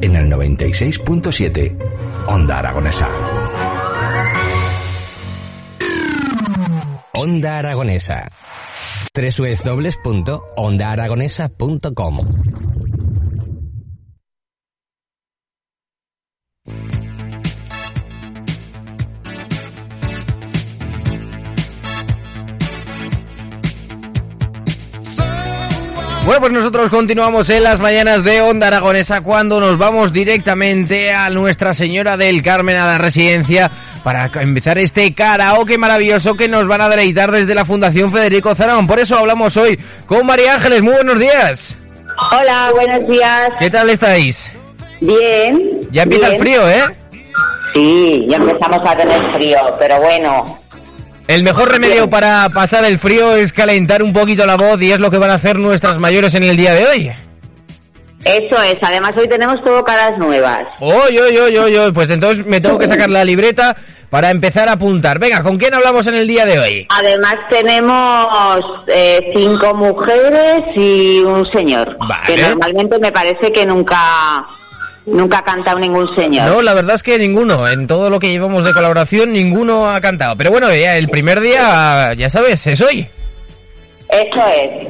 En el 96.7, Onda Aragonesa. Onda Aragonesa. www.ondaaragonesa.com Bueno, pues nosotros continuamos en las mañanas de Onda Aragonesa cuando nos vamos directamente a Nuestra Señora del Carmen, a la residencia, para empezar este karaoke maravilloso que nos van a deleitar desde la Fundación Federico Zarón. Por eso hablamos hoy con María Ángeles. Muy buenos días. Hola, buenos días. ¿Qué tal estáis? Bien. Ya empieza bien. el frío, ¿eh? Sí, ya empezamos a tener frío, pero bueno. El mejor remedio para pasar el frío es calentar un poquito la voz y es lo que van a hacer nuestras mayores en el día de hoy. Eso es, además hoy tenemos todo caras nuevas. Oy, oy, oy, oy. Pues entonces me tengo que sacar la libreta para empezar a apuntar. Venga, ¿con quién hablamos en el día de hoy? Además tenemos eh, cinco mujeres y un señor. Vale. Que normalmente me parece que nunca, nunca ha cantado ningún señor. No, la verdad es que ninguno. En todo lo que llevamos de colaboración, ninguno ha cantado. Pero bueno, ya el primer día, ya sabes, es hoy. Eso es.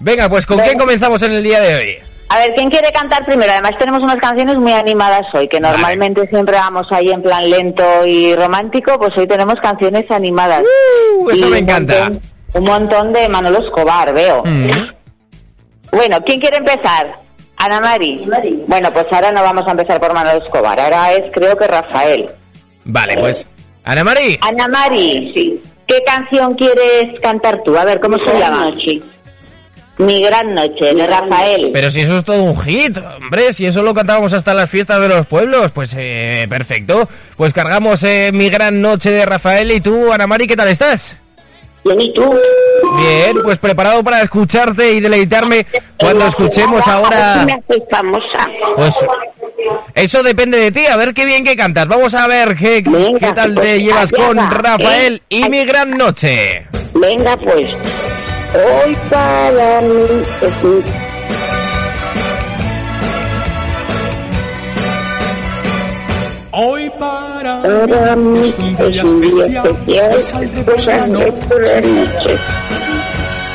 Venga, pues ¿con Venga. quién comenzamos en el día de hoy? A ver, ¿quién quiere cantar primero? Además tenemos unas canciones muy animadas hoy, que Vale. normalmente siempre vamos ahí en plan lento y romántico, pues hoy tenemos canciones animadas. Uh, eso Y me un encanta. montón- un montón de Manolo Escobar, veo. Mm. Bueno, ¿quién quiere empezar? Ana Mari. Bueno, pues ahora no vamos a empezar por Manolo Escobar, ahora es creo que Rafael. Vale, pues. Ana Mari. Ana Mari, sí. ¿qué canción quieres cantar tú? A ver, ¿cómo se llama? Mi gran noche, de Rafael. Pero si eso es todo un hit, hombre, si eso lo cantábamos hasta las fiestas de los pueblos, pues eh, perfecto. Pues cargamos eh, mi gran noche de Rafael y tú, Ana Mari, ¿qué tal estás? Bien, ¿y tú? Bien, pues preparado para escucharte y deleitarme cuando escuchemos ahora. famosa. Pues eso depende de ti, a ver qué bien que cantas. Vamos a ver qué, Venga, qué tal te pues, llevas con va, Rafael ¿eh? y mi gran noche. Venga, pues. Hoy para mí es mi Hoy para Para mí es un día es un día especial, especial, pues saldré por la noche.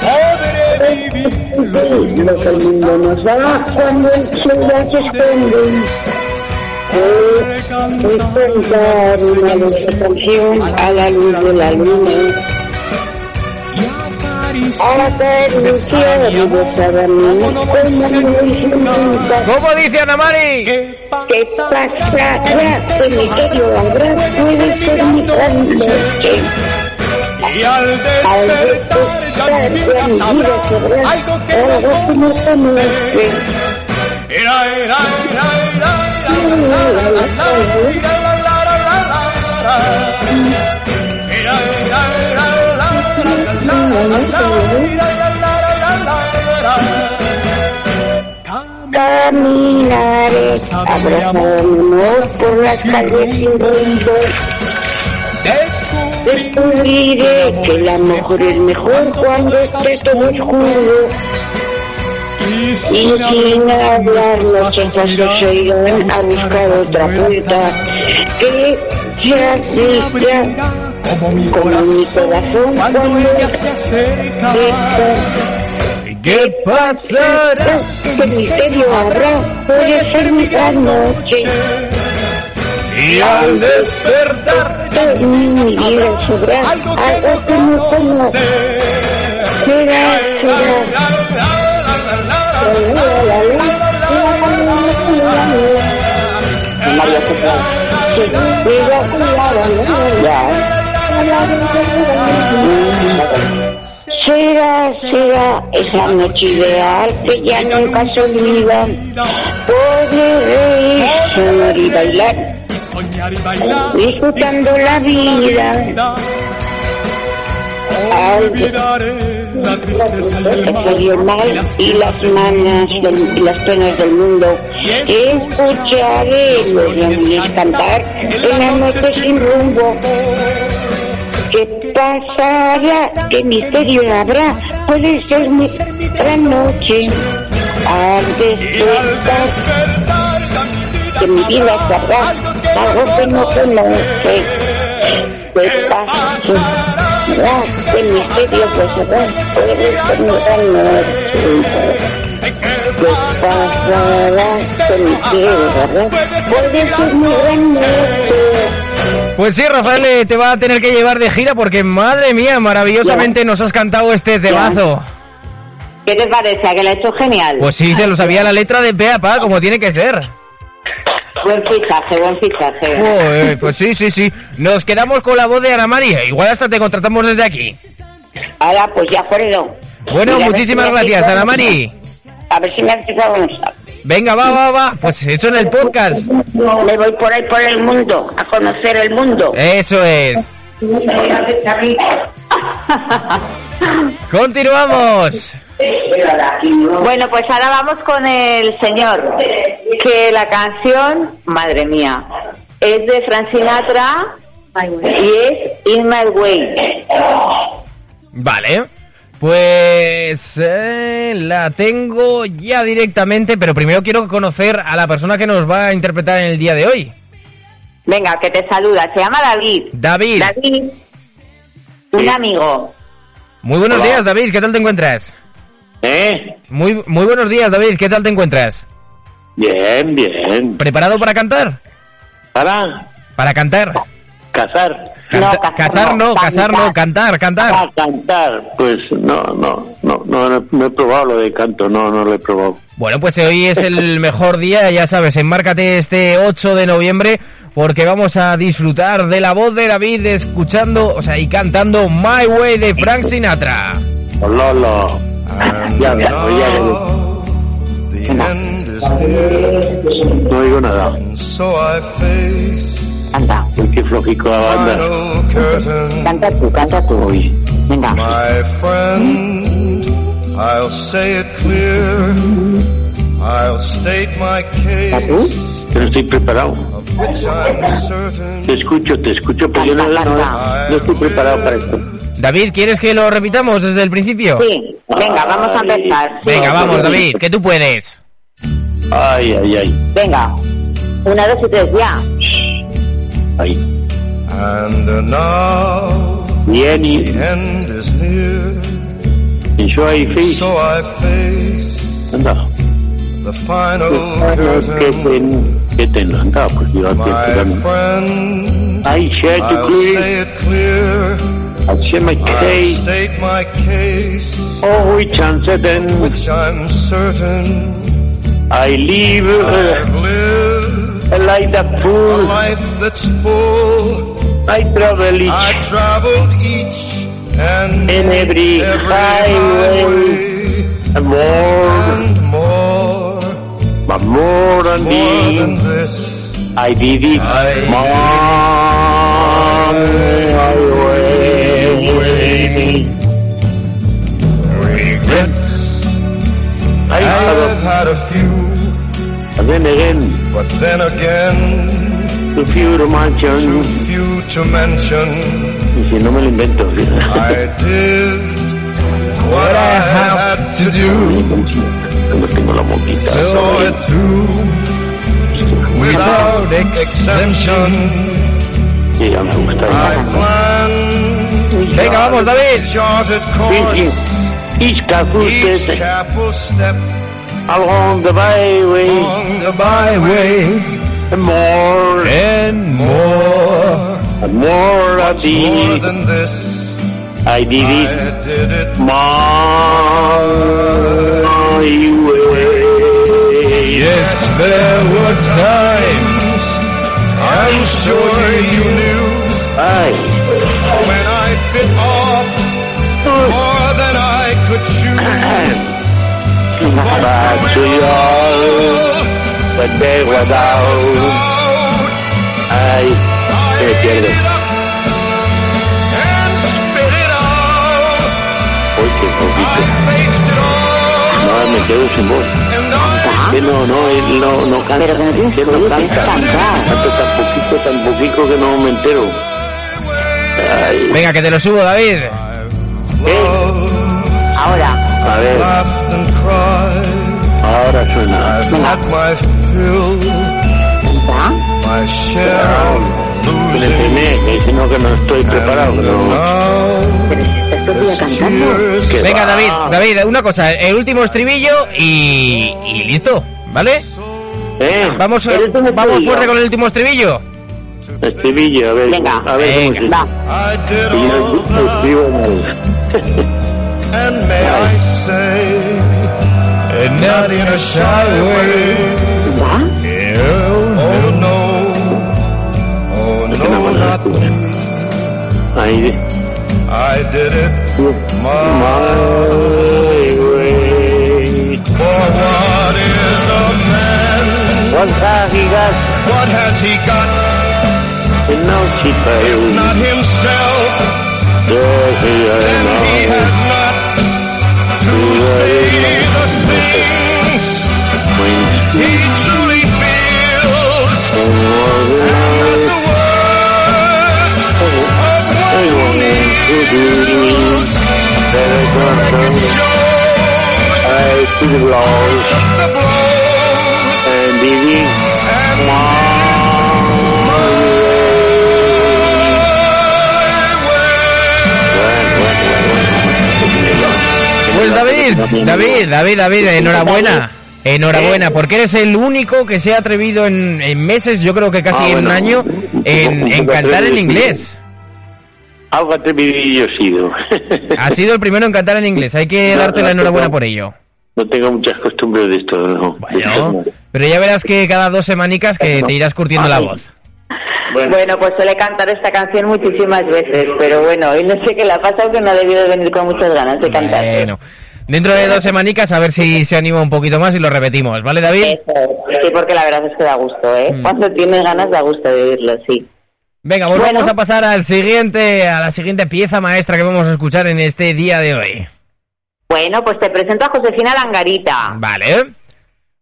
Podré vivir lo que el mundo nos da cuando el sol ya se esconde. Hoy cantar una dulce canción a la luz de la luna. ¿Cómo dice Ana Mari? ¿Qué ¿Qué pasará? ¿Qué misterio habrá? Puede ser mi. Y al despertar ya mi vida sabrá algo que no conoce. Era, era, era, era. Caminaré abrazándonos por las calles sin rumbo. Descubriré que el amor es mejor cuando esté todo oscuro. Y sin hablar los pasos se irán a buscar otra puerta que ya se como mi corazón cuando ella se acerca. ¿Qué pasará? ¿Qué misterio habrá? Puede ser mi gran noche. Y al despertar De mi vida sobra Algo que no conoce. Será, será. Será, será esa noche ideal que ya nunca se olvida. Podré reír soñar y bailar, soñar y bailar. disfrutando la vida. Olvidaré la tristeza y el mal. Soy el mal y las manos del- y las penas del mundo. Escucharé los leones cantar en la noche sin rumbo. ¿Qué pasará? ¿Qué misterio habrá? Puede ser mi gran noche. Al despertar que mi vida sabrá noche. Pues sí, Rafael eh, te va a tener que llevar de gira porque, madre mía, maravillosamente nos has cantado este temazo. ¿Qué te parece? ¿A que lo ha hecho genial? Pues sí, se lo sabía la letra de pe a pa, como tiene que ser. Buen fichaje, buen fichaje. Joder, pues sí, sí, sí. Nos quedamos con la voz de Ana María. Igual hasta te contratamos desde aquí. Ahora, pues ya acuerdo. Bueno, Mira, muchísimas si gracias, Ana. Mari. A ver si me haces algo. Venga, va, va, va. Pues eso en el podcast. Me voy por ahí por el mundo, a conocer el mundo. Eso es. Continuamos. Bueno, pues ahora vamos con el señor. Que la canción, madre mía, es de Frank Sinatra y es In My Way. Vale. Pues eh, la tengo ya directamente, pero primero quiero conocer a la persona que nos va a interpretar en el día de hoy. Venga, que te saluda. Se llama David. David. David, un amigo. Muy buenos días, David. ¿Qué tal te encuentras? ¿Eh? Muy, muy buenos días, David. ¿Qué tal te encuentras? Bien, bien. ¿Preparado para cantar? Para Para cantar. cazar. Canta- casar casar no, no, casar no, cantar, cantar. A cantar, pues no, no, no, no, no, no he probado lo de canto, no, no lo he probado. Bueno, pues hoy es el mejor día, ya sabes, enmárcate este 8 de noviembre porque vamos a disfrutar de la voz de David escuchando, o sea, y cantando My Way de Frank Sinatra. Lolo. Ya, ya, ya, no oigo nada. Canta. Uy, qué flojico la banda. Canta tú, canta tú. Uy, Venga. My friend, I'll say it clear. I'll state my case, que no estoy preparado. Te escucho, te escucho, pero yo no, no, no estoy preparado para esto. David, ¿quieres que lo repitamos desde el principio? Sí, venga, vamos a empezar. Venga, vamos, David, que tú puedes. Ay, ay, ay. Venga. Una, dos y tres, ya. ay. And now Bien, the y, end is near, y yo ahí fui. so I face Anda. the final Que curtain. te, te anda, pues yo friend, I share to clear, clear. I share my I'll case, state my case, oh, which answer then, which I'm certain. I live I've lived a life that a life that's full. I travel each, I traveled each and In every highway. highway and more, and more, but more than more than this, this. I did it I my a few, a, then again, but then again, to few to too few to mention. y si no me lo invento, I did what I had to do, So tengo la moquita. saw it through without exemption. Sí, ya. I planned, Venga, vamos, David. charted Sí, sí. Each careful each careful step along the byway, on the byway, and more And more. and more I more than this. I did I it did it my could chew. but Pues te he guardado. Ay, se me pierde. Uy, qué poquito. No, me quedo sin voz. Que no, no, no, no canta. Pero que no tienes que no canta. Canto tan poquito, tan poquito que no me entero. Ay, Venga, que te lo subo, David. ¿eh? Ahora. A ver. Ahora suena. I've had my fill, my share of Me losing. enfermé, que no que no estoy preparado. Pero cantando. Venga. David, David, una cosa, el último estribillo y, y listo, ¿vale? ¿Eh? Vamos, vamos fuerte con el último estribillo. Estribillo, a ver. Venga. A ver cómo se Va. Y yo and may I say, and not in a shy way. ¿Va? Oh no, oh no no, me not gusta. me. I did it my My way. For what is a man? What has he got? What has he got? And now she fails. not himself, Yes, he then he has has not to say the things he truly feels. And not the words of one who Pues David, David, David, David, enhorabuena. Enhorabuena, porque eres el único que se ha atrevido en, en meses, yo creo que casi Ah, en un año, en, en cantar en inglés. Algo atrevidillo he sido. Ha sido el primero en cantar en inglés, hay que No, darte no, la enhorabuena no. por ello. No tengo muchas costumbres de esto, no. Bueno, pero ya verás que cada dos semanicas que te irás curtiendo la voz. Bueno, Bueno, pues suele cantar esta canción muchísimas veces, pero bueno, hoy no sé qué le ha pasado que no ha debido de venir con muchas ganas de cantar. Bueno, dentro de dos semanicas a ver si se anima un poquito más y lo repetimos, ¿vale David? Eso, sí, porque la verdad es que da gusto, ¿eh? Mm. Cuando tiene ganas da gusto de oírlo, sí. Venga, Bueno. vamos a pasar al siguiente, a la siguiente pieza maestra que vamos a escuchar en este día de hoy. Bueno, pues te presento a Josefina Langarita. Vale.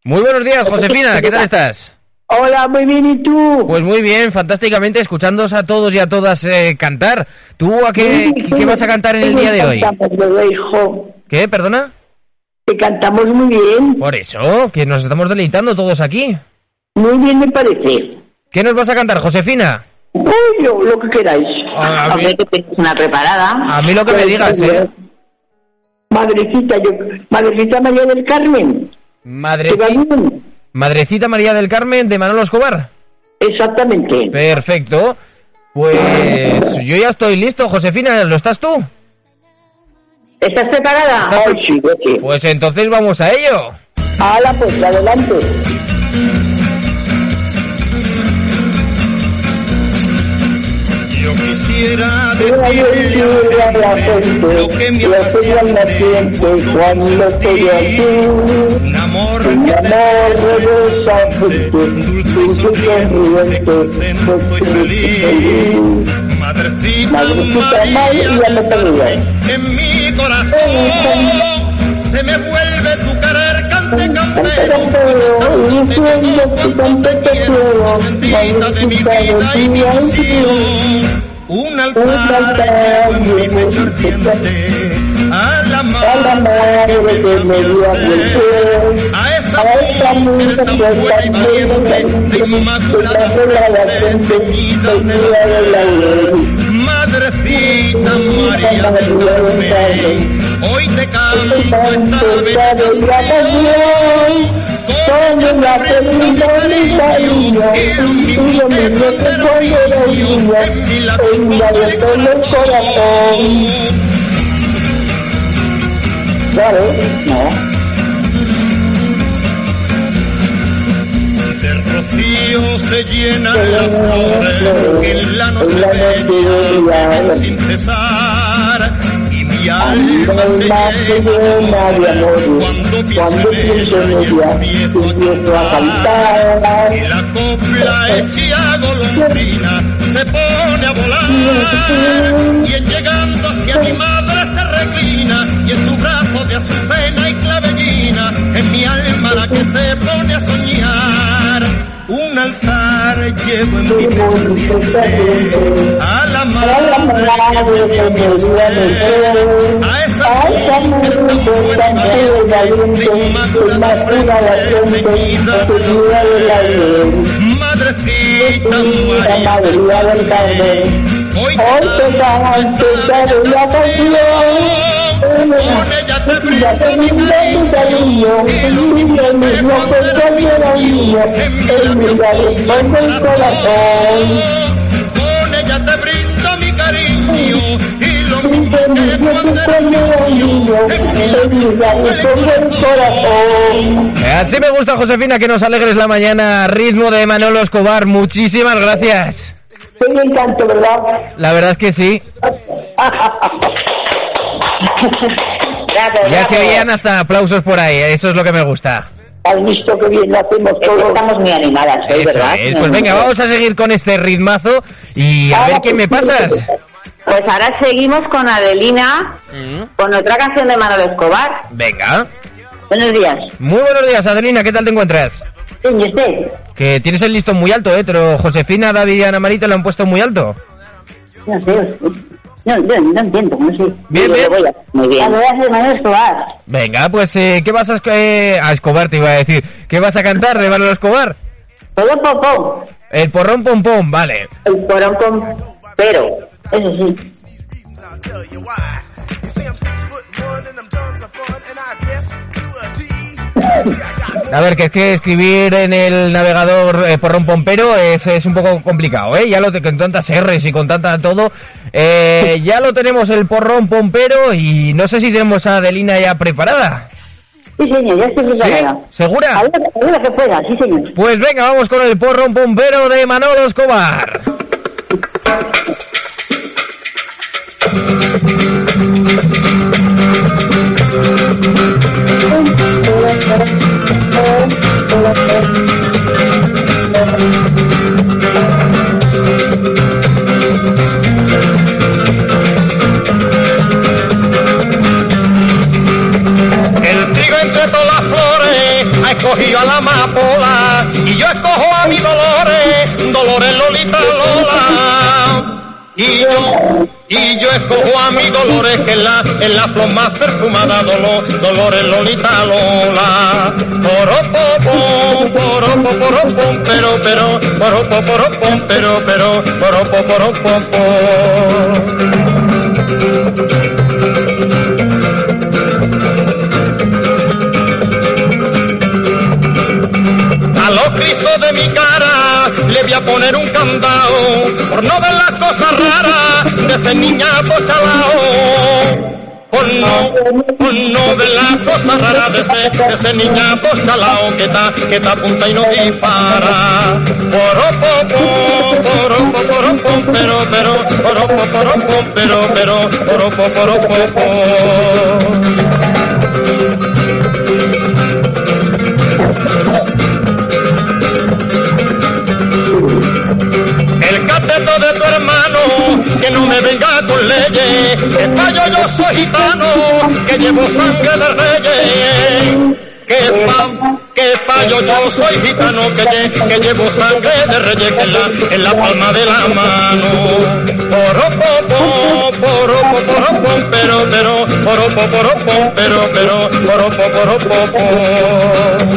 Muy buenos días, Josefina, ¿qué tal estás? Hola, muy bien, ¿y tú? Pues muy bien, fantásticamente, escuchándoos a todos y a todas eh, cantar. ¿Tú a qué, qué vas a cantar en el día de hoy? Hijo. ¿Qué, perdona? Que cantamos muy bien. Por eso, que nos estamos deleitando todos aquí. Muy bien, me parece. ¿Qué nos vas a cantar, Josefina? Uy, lo, lo que queráis. A, mí, Hombre, que tienes una preparada. a mí lo que me digas, ¿eh? Madrecita, yo, Madrecita María del Carmen. Madre, ¿Te va bien? Madrecita María del Carmen de Manolo Escobar. Exactamente. Perfecto. Pues yo ya estoy listo, Josefina, ¿lo estás tú? ¿Estás preparada? Ay, sí, sí. Pues entonces vamos a ello. Hala, pues, adelante. Yo quisiera Yo decirle decirle a la gente lo que me cuando estoy aquí. Un amor amor dulce y sonriente, contento y feliz. Madrecita Madrecita María María, en mi corazón se me vuelve tu querer cante campero, diciendo cuánto te quiero, bendita de mi vida y mi ilusión. Un altar y mi pecho ardiente a la A la madre que me dio a crecer. a esa mujer tan pura y valiente, de inmaculada fe, ceñida de la ley. Madrecita María del Carmen, hoy te canto esta bella Con la felicidad y cariño, y lo mismo que cuando era niño, en la de todo el corazón. Claro, no. Rocío se llenan las flores en la noche bella sin cesar y mi alma se llena de amor. Cuando pienso en ella, empiezo a cantar. Y la copla hecha golondrina se pone a volar. Y en llegando hacia mi madre se reclina. Y en su brazo de azucena y clavellina, en mi alma la que se pone a soñar. Un altar llevo en mi a la madre dio mi ser, a esa mujer tan buena y de. Madrecita María del Carmen, hoy te canto la canción. Con ella te brindo mi cariño, y lo mismo que cuando era niño, en mi cariño el corazón. Con ella te brindo mi cariño, y lo mismo que cuando era niño, en mi cariño el corazón. Así me gusta, Josefina, que nos alegres la mañana. Ritmo de Manolo Escobar. Muchísimas gracias. Un encanto, ¿verdad? La verdad es que sí. Gracias, Ya se gracias. oían hasta aplausos por ahí. eh, Eso es lo que me gusta. Has visto que bien lo hacemos Es que todos. estamos muy animadas hoy, Eso ¿verdad? es. Pues venga, vamos a seguir con este ritmazo y a ver qué me pasas. Pues ahora seguimos con Adelina, con otra canción de Manolo Escobar. Venga. Buenos días. Muy buenos días, Adelina. ¿Qué tal te encuentras? Sí, ¿y usted? Que tienes el listón muy alto, ¿eh? Pero Josefina, David y Ana Marita lo han puesto muy alto. No sé, no, no, no entiendo, no sé. Bien, bien. lo voy a- Muy bien. voy a hacer Escobar. Venga, pues, eh, ¿qué vas a, eh, a Escobar? Te iba a decir. ¿Qué vas a cantar de Manolo Escobar? Todo popó, El porrón pom pom, vale. el porón con... Pero, eso sí. A ver, que es que escribir en el navegador eh, porrón pompero es, es un poco complicado, ¿eh? Ya lo te, con tantas R's y con tanta todo. Eh, ya lo tenemos el porrón pompero y no sé si tenemos a Adelina ya preparada. Sí, señor, ya estoy preparada. ¿Segura? A ver, a ver lo que pueda, sí, señor. Pues venga, vamos con el porrón pompero de Manolo Escobar. escogido a la amapola y yo escojo a mi Dolores, Dolores Lolita Lola. Y yo, y yo escojo a mi Dolores que es la, es la flor más perfumada, Dolor, Dolores Lolita Lola. Poropo, poropo, poropo, pero, pero, poropo, poropo, pero, pero, poropo, poropo, poner un candado por no ver las cosas raras de ese niñato chalao. Por no, por no ver las cosas raras de ese, de ese niñato chalao que está, que está apunta y no dispara. Poropo, poropo, poropo, pero, pero, poropo, poropo, pero, pero, poropo, poropo, El que fallo yo soy gitano, que llevo sangre de reyes. Que pa, que fallo yo soy gitano, que, que llevo sangre de reyes en la, en la palma de la mano. Poropo, poropo, poropo, pero, pero, poropo, poropo, pero, pero, poropo, poropo. Verde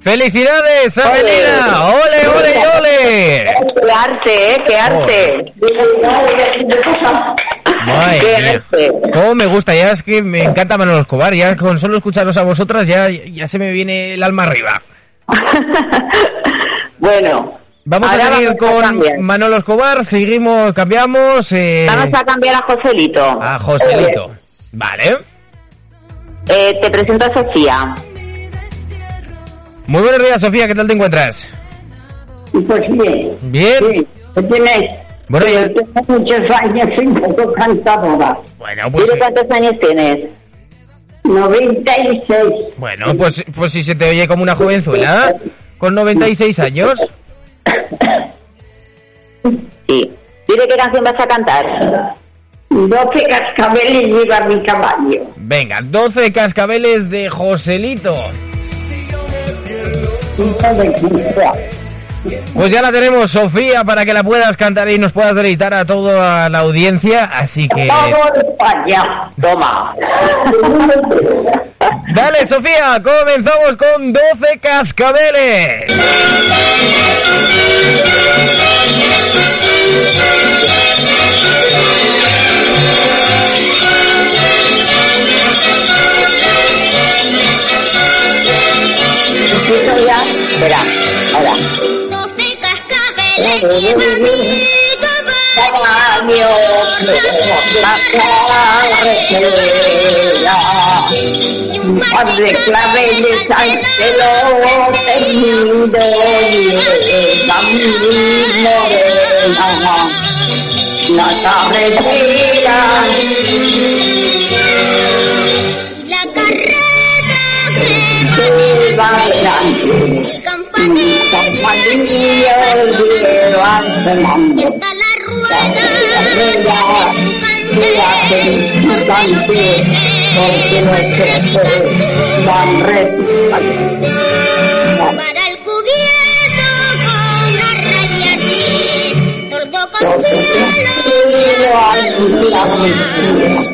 ¡Felicidades, Avenida! ¡Ole, ole, ole! ¡Qué arte, eh! ¡Qué arte! Madre ¡Qué mía. arte! ¿Cómo me gusta? Ya es que me encanta Manolo Escobar. Ya con solo escucharos a vosotras ya, ya se me viene el alma arriba. bueno, Vamos ahora a seguir a con cambiar. Manolo Escobar. Seguimos, cambiamos. Eh, Vamos a cambiar a Joselito. a Joselito. Vale. Eh, te presento a Sofía. Muy buenos días, Sofía. ¿Qué tal te encuentras? Pues bien. Bien. Sí, ¿qué tienes? Bueno, ya- Sí, Tengo muchos años sin poco cantadora. Bueno, pues. Cuántos años tienes. 96. Bueno, pues, pues si se te oye como una jovenzuela, con 96 años. Sí. Dile qué canción vas a cantar. 12 cascabeles lleva mi caballo. Venga, 12 cascabeles de Joselito. Pues ya la tenemos, Sofía, para que la puedas cantar y nos puedas deleitar a toda la audiencia. Así que. Allá. Toma. Dale, Sofía, comenzamos con 12 cascabeles. Un par de al pelo teñido lleva mi morena. La carretera y la carreta que va adelante. campanilla Campanillas llevan sonando. está la rueda su cante porque van recto. para el cubierto con gris tordo con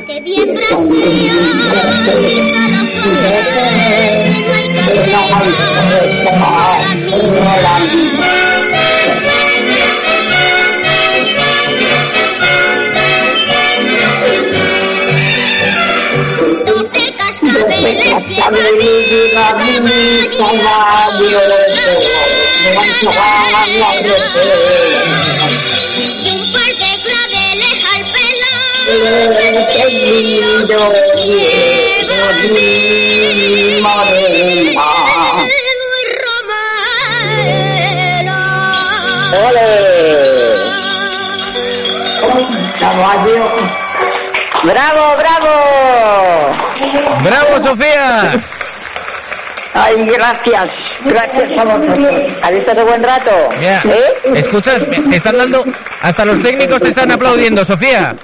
que bien brandeado pisa las flores que no hay Doce y un al pelo encendido lleva mi. ¡Ole! ¡Bravo, bravo! ¡Bravo, Sofía! ay, gracias, gracias a vosotros. ¿Has visto qué buen rato? Mira, ¿Eh? escuchas, te están dando, hasta los técnicos te están aplaudiendo, Sofía.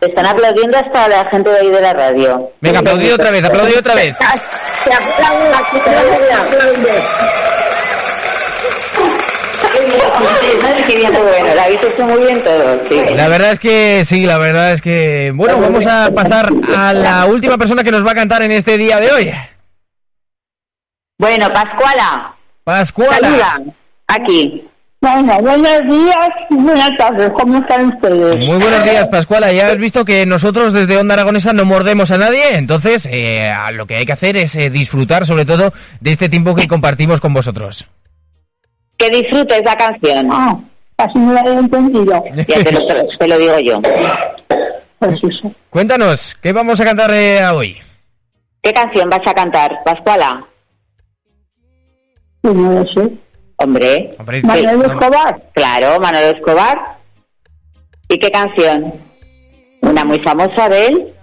Te están aplaudiendo hasta la gente de ahí de la radio. Venga, aplaudid otra vez, aplaudid otra vez. Bueno. La habéis hecho muy bien todo, sí. La verdad es que sí, la verdad es que... Bueno, vamos a pasar a la última persona que nos va a cantar en este día de hoy. Bueno, Pascuala, Pascuala. saluda. Aquí. Bueno, buenos días y buenas tardes, ¿cómo están ustedes? Muy buenos días, Pascuala. Ya has visto que nosotros desde Onda Aragonesa no mordemos a nadie, entonces eh, lo que hay que hacer es eh, disfrutar sobre todo de este tiempo que compartimos con vosotros. Que disfrutes la canción. Ah, casi no lo he entendido. Ya te lo, te lo digo yo. Pues eso. Cuéntanos, ¿qué vamos a cantar eh, hoy? ¿Qué canción vas a cantar, Pascuala? Pues no lo sé. Hombre. Hombre, Manuel Escobar. Claro, Manuel Escobar. ¿Y qué canción? Una muy famosa de él.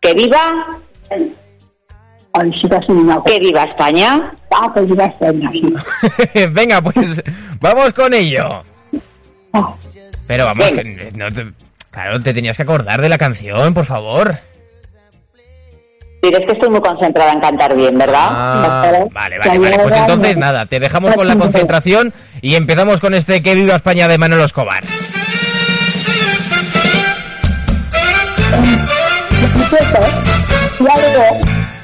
Que viva, Sí, acuerdo. que viva España. Ah, pues iba a estar así. Venga, pues vamos con ello. Ah, Pero vamos, Venga. que no te- claro, te tenías que acordar de la canción, por favor. Dices que estoy muy concentrada en cantar bien, ¿verdad? Ah, vale, vale, vale. Pues entonces nada, te dejamos con la concentración y empezamos con este Que viva España de Manolo Escobar.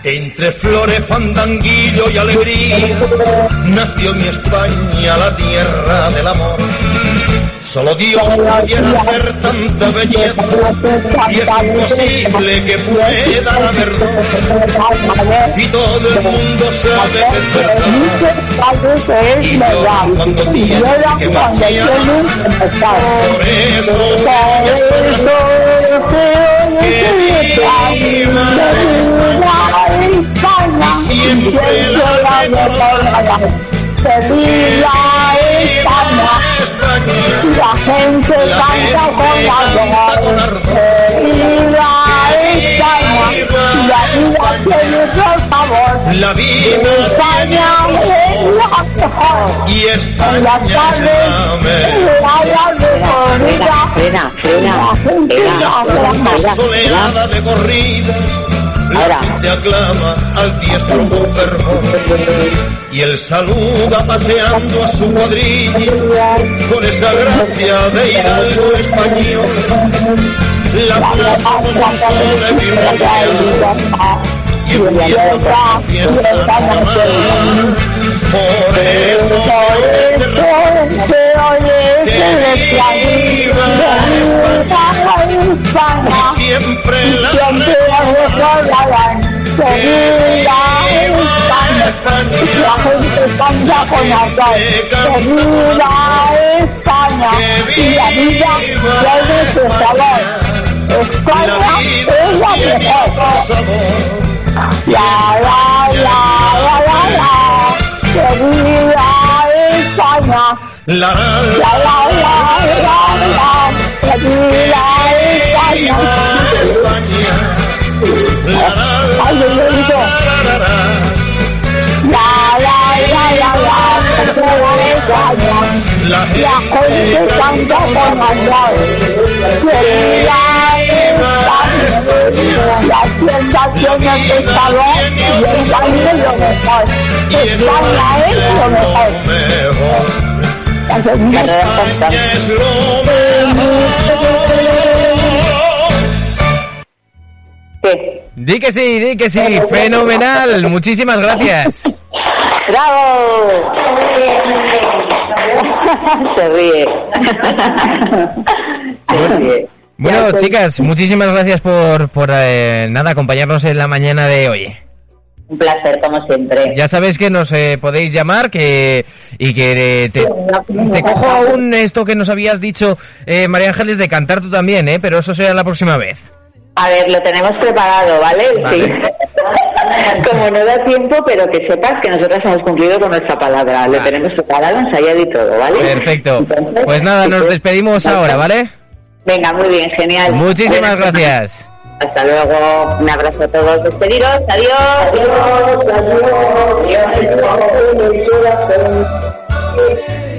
Entre flores, fandanguillo y alegría nació mi España, la tierra del amor. Solo Dios pudiera hacer tanta belleza y es imposible que pueda haber dos. Y todo el mundo sabe que es verdad. Y lloran cuando tienen que marchar. Por eso que viva y siempre la recordar. Que viva España. La gente canta con viva España. La vida tiene por favor. La vida España es la mejor. y España es la mejor. la. Frena, La la su. La su la la. La canta con ardor que viva España y la vida tiene su sabor. España es la mejor. sabor. La la la la la la que viva España. La la La la la la la España. España. La la Ay, yo lo digo. la la La la la la la viva España. La La gente canta con amor. Que viva España. Las tiendas tienen que saber y España es lo mejor. España es lo mejor. Di que sí, di que sí, fenomenal. Muchísimas gracias. ¡Bravo! Se ríe. Se ríe. Bueno, chicas, muchísimas gracias por, por eh, nada, acompañarnos en la mañana de hoy. Un placer, como siempre. Ya sabéis que nos eh, podéis llamar que y que eh, te, te cojo aún esto que nos habías dicho, eh, María Ángeles, de cantar tú también, ¿eh? Pero eso será la próxima vez. A ver, lo tenemos preparado, ¿vale? Vale. Sí. Como no da tiempo, pero que sepas que nosotros hemos cumplido con nuestra palabra. Lo Vale. tenemos preparado, ensayado y todo, ¿vale? Perfecto. Entonces, Pues nada, nos despedimos ahora, ¿vale? Venga, muy bien, genial. Muchísimas gracias. Hasta luego. Un abrazo a todos. Despediros. Adiós. Adiós, adiós, adiós.